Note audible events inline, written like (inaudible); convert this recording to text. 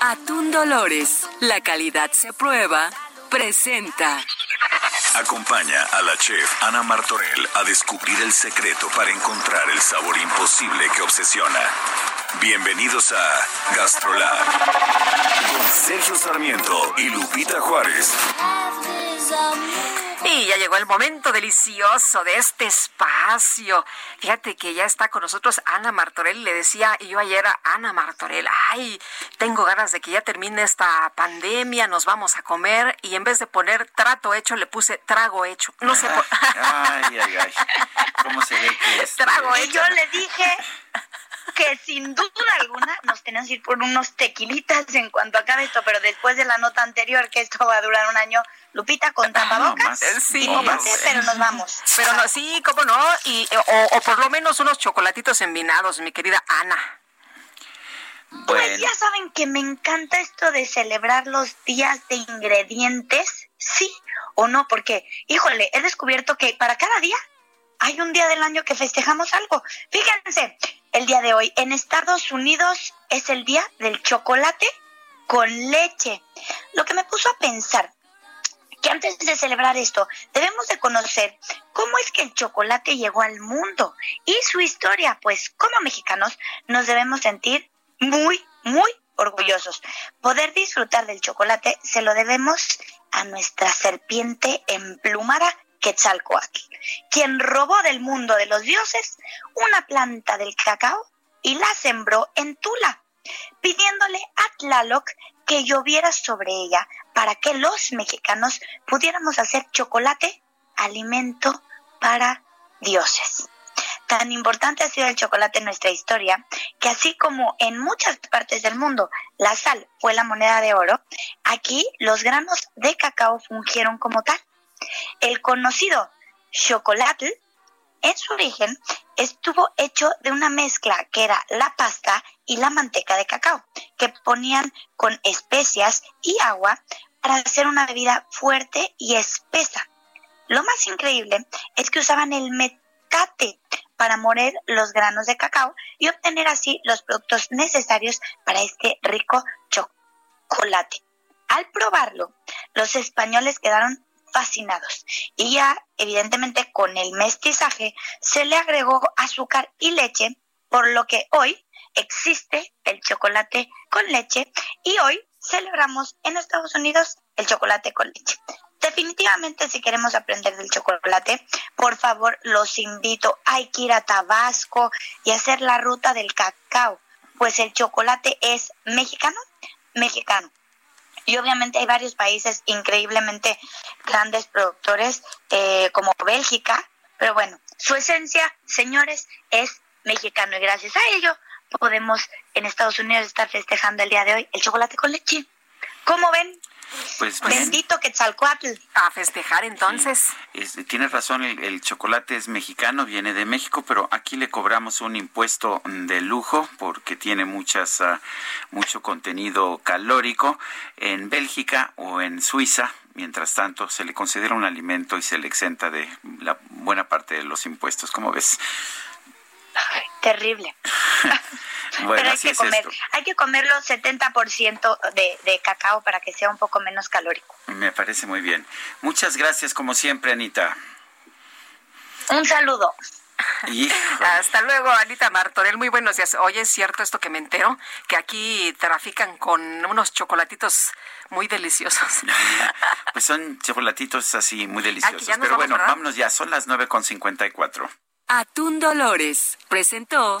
Atún Dolores, la calidad se prueba, presenta. Acompaña a la chef Ana Martorell a descubrir el secreto para encontrar el sabor imposible que obsesiona. Bienvenidos a Gastrolab con Sergio Sarmiento y Lupita Juárez. Y ya llegó el momento delicioso de este espacio. Fíjate que ya está con nosotros Ana Martorell. Le decía yo ayer a Ana Martorell, ay, tengo ganas de que ya termine esta pandemia, nos vamos a comer. Y en vez de poner trato hecho, le puse trago hecho. No sé por... Ay, ay, ay. ¿Cómo se ve que (laughs) es? Trago (laughs) Y hecho. yo le dije que sin duda alguna nos tenemos que ir por unos tequilitas en cuanto acabe esto, pero después de la nota anterior, que esto va a durar un año, Lupita con tapabocas. Eh, Sí, y póngase, no, pero nos vamos. Pero no, sí, cómo no, y, o, o por lo menos unos chocolatitos envinados, mi querida Ana. Pues Bueno, ya saben que me encanta esto de celebrar los días de ingredientes, sí o no, porque, híjole, he descubierto que para cada día hay un día del año que festejamos algo. Fíjense, el día de hoy en Estados Unidos es el día del chocolate con leche. Lo que me puso a pensar que antes de celebrar esto debemos de conocer cómo es que el chocolate llegó al mundo y su historia, pues como mexicanos nos debemos sentir muy, muy orgullosos. Poder disfrutar del chocolate se lo debemos a nuestra serpiente emplumada Quetzalcoatl, quien robó del mundo de los dioses una planta del cacao y la sembró en Tula, pidiéndole a Tlaloc que lloviera sobre ella para que los mexicanos pudiéramos hacer chocolate alimento para dioses. Tan importante ha sido el chocolate en nuestra historia que así como en muchas partes del mundo la sal fue la moneda de oro, aquí los granos de cacao fungieron como tal. El conocido chocolate en su origen estuvo hecho de una mezcla que era la pasta y la manteca de cacao, que ponían con especias y agua para hacer una bebida fuerte y espesa. Lo más increíble es que usaban el metate para moler los granos de cacao y obtener así los productos necesarios para este rico chocolate. Al probarlo, los españoles quedaron fascinados y ya evidentemente con el mestizaje se le agregó azúcar y leche, por lo que hoy existe el chocolate con leche y hoy celebramos en Estados Unidos el chocolate con leche. Definitivamente si queremos aprender del chocolate, por favor los invito, hay que ir a Tabasco y hacer la ruta del cacao, pues el chocolate es mexicano, mexicano. Y obviamente hay varios países increíblemente grandes productores eh, como Bélgica, pero bueno, su esencia, señores, es mexicano y gracias a ello podemos en Estados Unidos estar festejando el día de hoy el chocolate con leche. ¿Cómo ven? Pues bien. Bendito Quetzalcoatl. A festejar entonces. Es- tienes razón, el, el chocolate es mexicano, viene de México, pero aquí le cobramos un impuesto de lujo porque tiene muchas, ah, mucho contenido calórico. En Bélgica o en Suiza, mientras tanto, se le considera un alimento y se le exenta de la buena parte de los impuestos. ¿Cómo ves? Ay, terrible. (laughs) (laughs) Bueno, Pero hay así que es comer, esto. hay que comerlo 70% de, de cacao para que sea un poco menos calórico. Me parece muy bien. Muchas gracias, como siempre, Anita. Un saludo. (laughs) (laughs) Y, Hasta luego, Anita Martorell. Muy buenos días. Oye, es cierto esto que me entero, que aquí trafican con unos chocolatitos muy deliciosos. pues son chocolatitos así muy deliciosos. ya nos Pero vamos, bueno, ¿verdad? vámonos ya, son las 9.54. Atún Dolores presentó